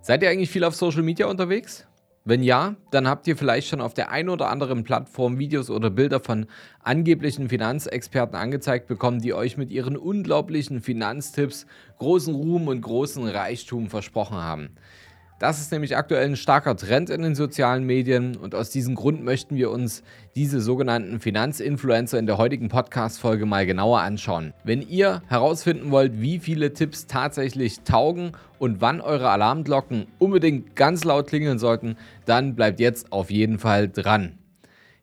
Seid ihr eigentlich viel auf Social Media unterwegs? Wenn ja, dann habt ihr vielleicht schon auf der einen oder anderen Plattform Videos oder Bilder von angeblichen Finanzexperten angezeigt bekommen, die euch mit ihren unglaublichen Finanztipps großen Ruhm und großen Reichtum versprochen haben. Das ist nämlich aktuell ein starker Trend in den sozialen Medien und aus diesem Grund möchten wir uns diese sogenannten Finanzinfluencer in der heutigen Podcast-Folge mal genauer anschauen. Wenn ihr herausfinden wollt, wie viele Tipps tatsächlich taugen und wann eure Alarmglocken unbedingt ganz laut klingeln sollten, dann bleibt jetzt auf jeden Fall dran.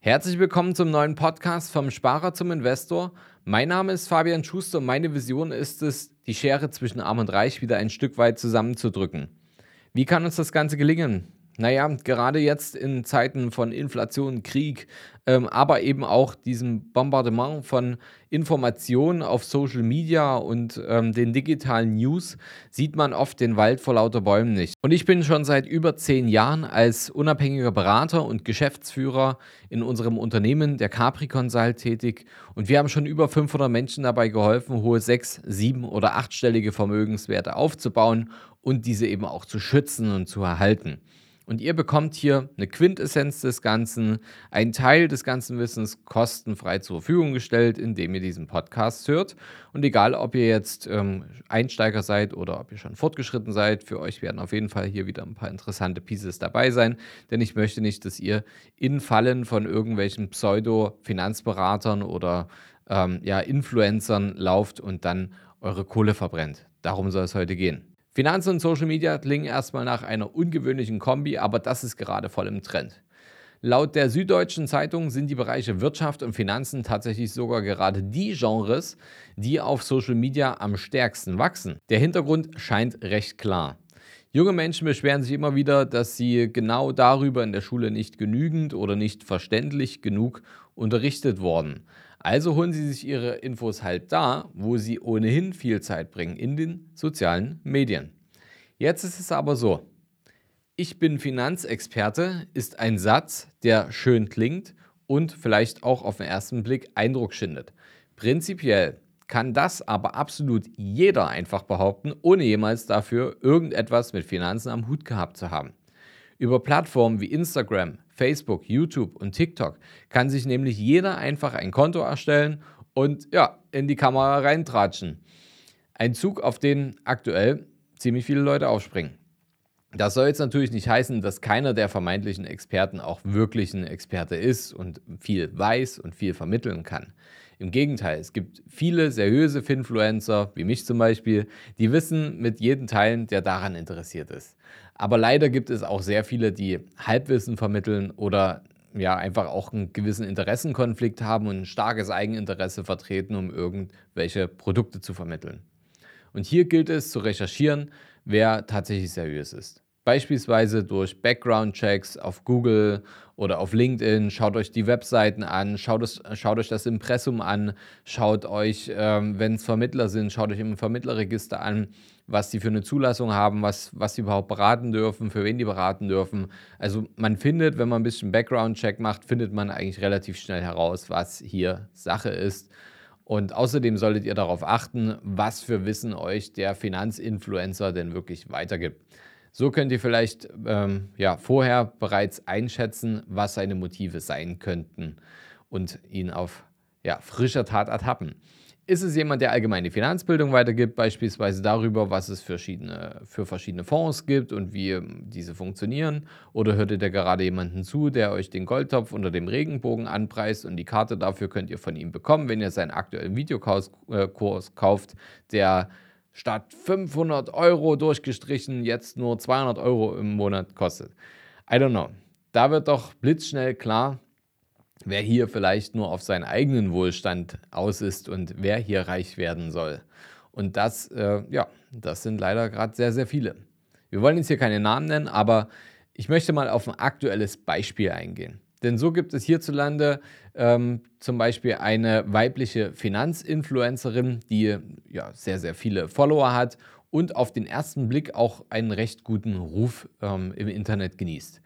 Herzlich willkommen zum neuen Podcast vom Sparer zum Investor. Mein Name ist Fabian Schuster und meine Vision ist es, die Schere zwischen Arm und Reich wieder ein Stück weit zusammenzudrücken. Wie kann uns das Ganze gelingen? Naja, gerade jetzt in Zeiten von Inflation, Krieg, ähm, aber eben auch diesem Bombardement von Informationen auf Social Media und ähm, den digitalen News sieht man oft den Wald vor lauter Bäumen nicht. Und ich bin schon seit über zehn Jahren als unabhängiger Berater und Geschäftsführer in unserem Unternehmen, der Capri Consult, tätig. Und wir haben schon über 500 Menschen dabei geholfen, hohe sechs, sieben oder achtstellige Vermögenswerte aufzubauen und diese eben auch zu schützen und zu erhalten. Und ihr bekommt hier eine Quintessenz des Ganzen, einen Teil des ganzen Wissens kostenfrei zur Verfügung gestellt, indem ihr diesen Podcast hört. Und egal, ob ihr jetzt ähm, Einsteiger seid oder ob ihr schon fortgeschritten seid, für euch werden auf jeden Fall hier wieder ein paar interessante Pieces dabei sein. Denn ich möchte nicht, dass ihr in Fallen von irgendwelchen Pseudo-Finanzberatern oder ähm, ja, Influencern lauft und dann eure Kohle verbrennt. Darum soll es heute gehen. Finanzen und Social Media klingen erstmal nach einer ungewöhnlichen Kombi, aber das ist gerade voll im Trend. Laut der Süddeutschen Zeitung sind die Bereiche Wirtschaft und Finanzen tatsächlich sogar gerade die Genres, die auf Social Media am stärksten wachsen. Der Hintergrund scheint recht klar. Junge Menschen beschweren sich immer wieder, dass sie genau darüber in der Schule nicht genügend oder nicht verständlich genug unterrichtet wurden. Also holen Sie sich Ihre Infos halt da, wo Sie ohnehin viel Zeit bringen, in den sozialen Medien. Jetzt ist es aber so, ich bin Finanzexperte ist ein Satz, der schön klingt und vielleicht auch auf den ersten Blick Eindruck schindet. Prinzipiell kann das aber absolut jeder einfach behaupten, ohne jemals dafür irgendetwas mit Finanzen am Hut gehabt zu haben. Über Plattformen wie Instagram, Facebook, YouTube und TikTok kann sich nämlich jeder einfach ein Konto erstellen und ja, in die Kamera reintratschen. Ein Zug, auf den aktuell ziemlich viele Leute aufspringen. Das soll jetzt natürlich nicht heißen, dass keiner der vermeintlichen Experten auch wirklich ein Experte ist und viel weiß und viel vermitteln kann. Im Gegenteil, es gibt viele seriöse Finfluencer, wie mich zum Beispiel, die wissen mit jedem teilen, der daran interessiert ist. Aber leider gibt es auch sehr viele, die Halbwissen vermitteln oder ja einfach auch einen gewissen Interessenkonflikt haben und ein starkes Eigeninteresse vertreten, um irgendwelche Produkte zu vermitteln. Und hier gilt es zu recherchieren, wer tatsächlich seriös ist. Beispielsweise durch Background-Checks auf Google oder auf LinkedIn. Schaut euch die Webseiten an, schaut, es, schaut euch das Impressum an, schaut euch, ähm, wenn es Vermittler sind, schaut euch im Vermittlerregister an, was die für eine Zulassung haben, was, was sie überhaupt beraten dürfen, für wen die beraten dürfen. Also man findet, wenn man ein bisschen Background-Check macht, findet man eigentlich relativ schnell heraus, was hier Sache ist. Und außerdem solltet ihr darauf achten, was für Wissen euch der Finanzinfluencer denn wirklich weitergibt. So könnt ihr vielleicht ähm, ja, vorher bereits einschätzen, was seine Motive sein könnten und ihn auf ja, frischer Tat ertappen. Ist es jemand, der allgemeine Finanzbildung weitergibt, beispielsweise darüber, was es für verschiedene, für verschiedene Fonds gibt und wie ähm, diese funktionieren? Oder hört ihr da gerade jemanden zu, der euch den Goldtopf unter dem Regenbogen anpreist und die Karte dafür könnt ihr von ihm bekommen, wenn ihr seinen aktuellen Videokurs äh, kauft, der statt 500 Euro durchgestrichen jetzt nur 200 Euro im Monat kostet. I don't know. Da wird doch blitzschnell klar, wer hier vielleicht nur auf seinen eigenen Wohlstand aus ist und wer hier reich werden soll. Und das, äh, ja, das sind leider gerade sehr, sehr viele. Wir wollen jetzt hier keine Namen nennen, aber ich möchte mal auf ein aktuelles Beispiel eingehen. Denn so gibt es hierzulande ähm, zum Beispiel eine weibliche Finanzinfluencerin, die ja, sehr, sehr viele Follower hat und auf den ersten Blick auch einen recht guten Ruf ähm, im Internet genießt.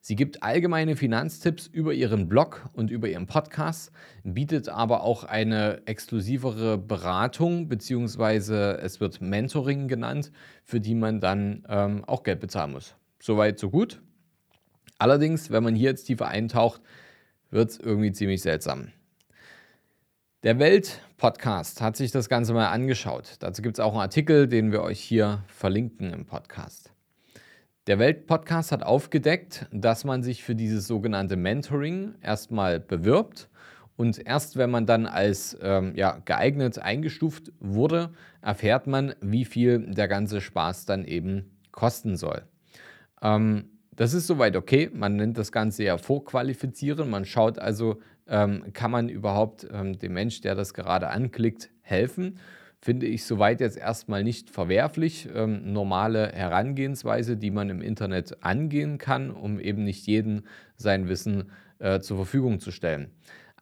Sie gibt allgemeine Finanztipps über ihren Blog und über ihren Podcast, bietet aber auch eine exklusivere Beratung, beziehungsweise es wird Mentoring genannt, für die man dann ähm, auch Geld bezahlen muss. Soweit, so gut. Allerdings, wenn man hier jetzt tiefer eintaucht, wird es irgendwie ziemlich seltsam. Der Welt-Podcast hat sich das Ganze mal angeschaut. Dazu gibt es auch einen Artikel, den wir euch hier verlinken im Podcast. Der Welt-Podcast hat aufgedeckt, dass man sich für dieses sogenannte Mentoring erstmal bewirbt und erst wenn man dann als ähm, ja, geeignet eingestuft wurde, erfährt man, wie viel der ganze Spaß dann eben kosten soll. Ähm, das ist soweit okay. Man nennt das Ganze ja vorqualifizieren. Man schaut also, ähm, kann man überhaupt ähm, dem Mensch, der das gerade anklickt, helfen finde ich soweit jetzt erstmal nicht verwerflich. Ähm, normale Herangehensweise, die man im Internet angehen kann, um eben nicht jeden sein Wissen äh, zur Verfügung zu stellen.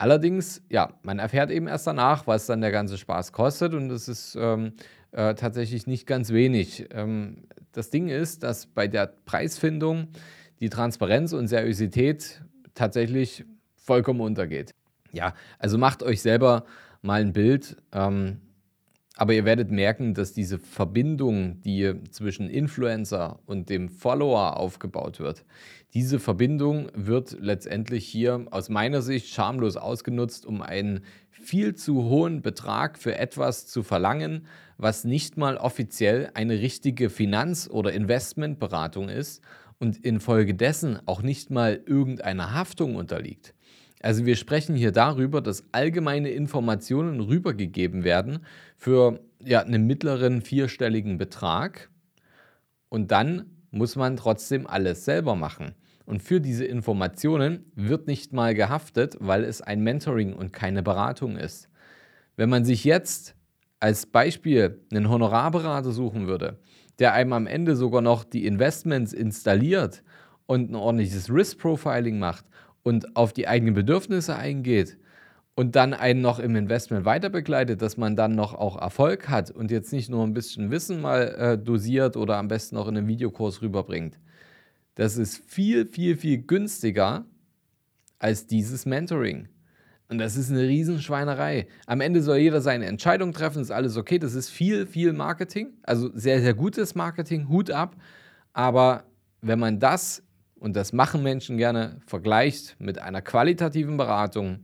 Allerdings, ja, man erfährt eben erst danach, was dann der ganze Spaß kostet und das ist ähm, äh, tatsächlich nicht ganz wenig. Ähm, das Ding ist, dass bei der Preisfindung die Transparenz und Seriosität tatsächlich vollkommen untergeht. Ja, also macht euch selber mal ein Bild. Ähm, aber ihr werdet merken, dass diese Verbindung, die zwischen Influencer und dem Follower aufgebaut wird, diese Verbindung wird letztendlich hier aus meiner Sicht schamlos ausgenutzt, um einen viel zu hohen Betrag für etwas zu verlangen, was nicht mal offiziell eine richtige Finanz- oder Investmentberatung ist und infolgedessen auch nicht mal irgendeiner Haftung unterliegt. Also wir sprechen hier darüber, dass allgemeine Informationen rübergegeben werden für ja, einen mittleren vierstelligen Betrag und dann muss man trotzdem alles selber machen. Und für diese Informationen wird nicht mal gehaftet, weil es ein Mentoring und keine Beratung ist. Wenn man sich jetzt als Beispiel einen Honorarberater suchen würde, der einem am Ende sogar noch die Investments installiert und ein ordentliches Risk Profiling macht und auf die eigenen Bedürfnisse eingeht und dann einen noch im Investment weiter begleitet, dass man dann noch auch Erfolg hat und jetzt nicht nur ein bisschen Wissen mal äh, dosiert oder am besten noch in einem Videokurs rüberbringt. Das ist viel, viel, viel günstiger als dieses Mentoring. Und das ist eine Riesenschweinerei. Am Ende soll jeder seine Entscheidung treffen, ist alles okay. Das ist viel, viel Marketing, also sehr, sehr gutes Marketing, Hut ab. Aber wenn man das und das machen Menschen gerne, vergleicht mit einer qualitativen Beratung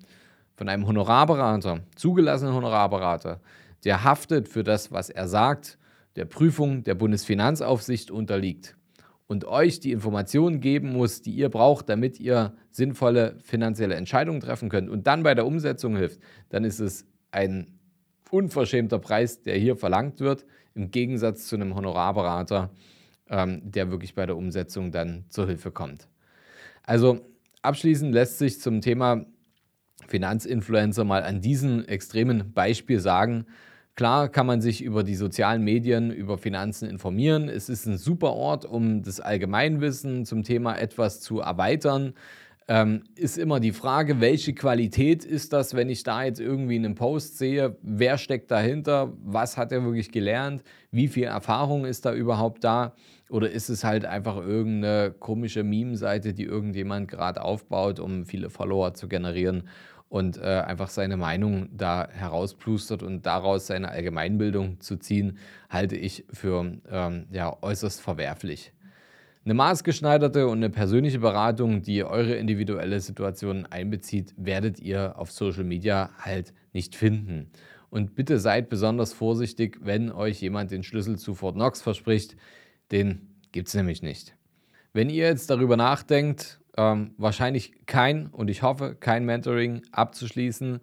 von einem Honorarberater, zugelassenen Honorarberater, der haftet für das, was er sagt, der Prüfung der Bundesfinanzaufsicht unterliegt. Und euch die Informationen geben muss, die ihr braucht, damit ihr sinnvolle finanzielle Entscheidungen treffen könnt und dann bei der Umsetzung hilft, dann ist es ein unverschämter Preis, der hier verlangt wird, im Gegensatz zu einem Honorarberater, ähm, der wirklich bei der Umsetzung dann zur Hilfe kommt. Also abschließend lässt sich zum Thema Finanzinfluencer mal an diesem extremen Beispiel sagen, Klar kann man sich über die sozialen Medien, über Finanzen informieren. Es ist ein super Ort, um das Allgemeinwissen zum Thema etwas zu erweitern ähm, ist immer die Frage, welche Qualität ist das, wenn ich da jetzt irgendwie einen Post sehe, wer steckt dahinter, was hat er wirklich gelernt, wie viel Erfahrung ist da überhaupt da? Oder ist es halt einfach irgendeine komische Meme-Seite, die irgendjemand gerade aufbaut, um viele Follower zu generieren und äh, einfach seine Meinung da herausplustert und daraus seine Allgemeinbildung zu ziehen, halte ich für ähm, ja, äußerst verwerflich. Eine maßgeschneiderte und eine persönliche Beratung, die eure individuelle Situation einbezieht, werdet ihr auf Social Media halt nicht finden. Und bitte seid besonders vorsichtig, wenn euch jemand den Schlüssel zu Fort Knox verspricht. Den gibt es nämlich nicht. Wenn ihr jetzt darüber nachdenkt, ähm, wahrscheinlich kein und ich hoffe kein Mentoring abzuschließen,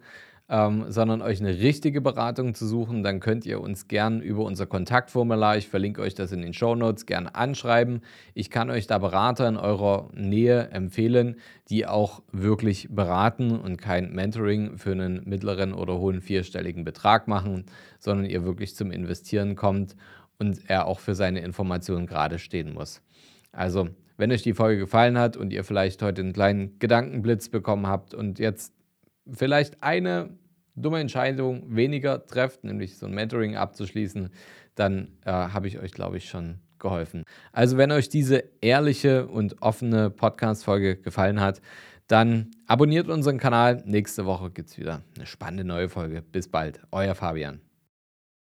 ähm, sondern euch eine richtige Beratung zu suchen, dann könnt ihr uns gern über unser Kontaktformular, ich verlinke euch das in den Show Notes, gern anschreiben. Ich kann euch da Berater in eurer Nähe empfehlen, die auch wirklich beraten und kein Mentoring für einen mittleren oder hohen vierstelligen Betrag machen, sondern ihr wirklich zum Investieren kommt und er auch für seine Informationen gerade stehen muss. Also, wenn euch die Folge gefallen hat und ihr vielleicht heute einen kleinen Gedankenblitz bekommen habt und jetzt vielleicht eine dumme Entscheidung weniger trefft, nämlich so ein Mentoring abzuschließen, dann äh, habe ich euch, glaube ich, schon geholfen. Also wenn euch diese ehrliche und offene Podcast-Folge gefallen hat, dann abonniert unseren Kanal. Nächste Woche gibt es wieder eine spannende neue Folge. Bis bald, euer Fabian.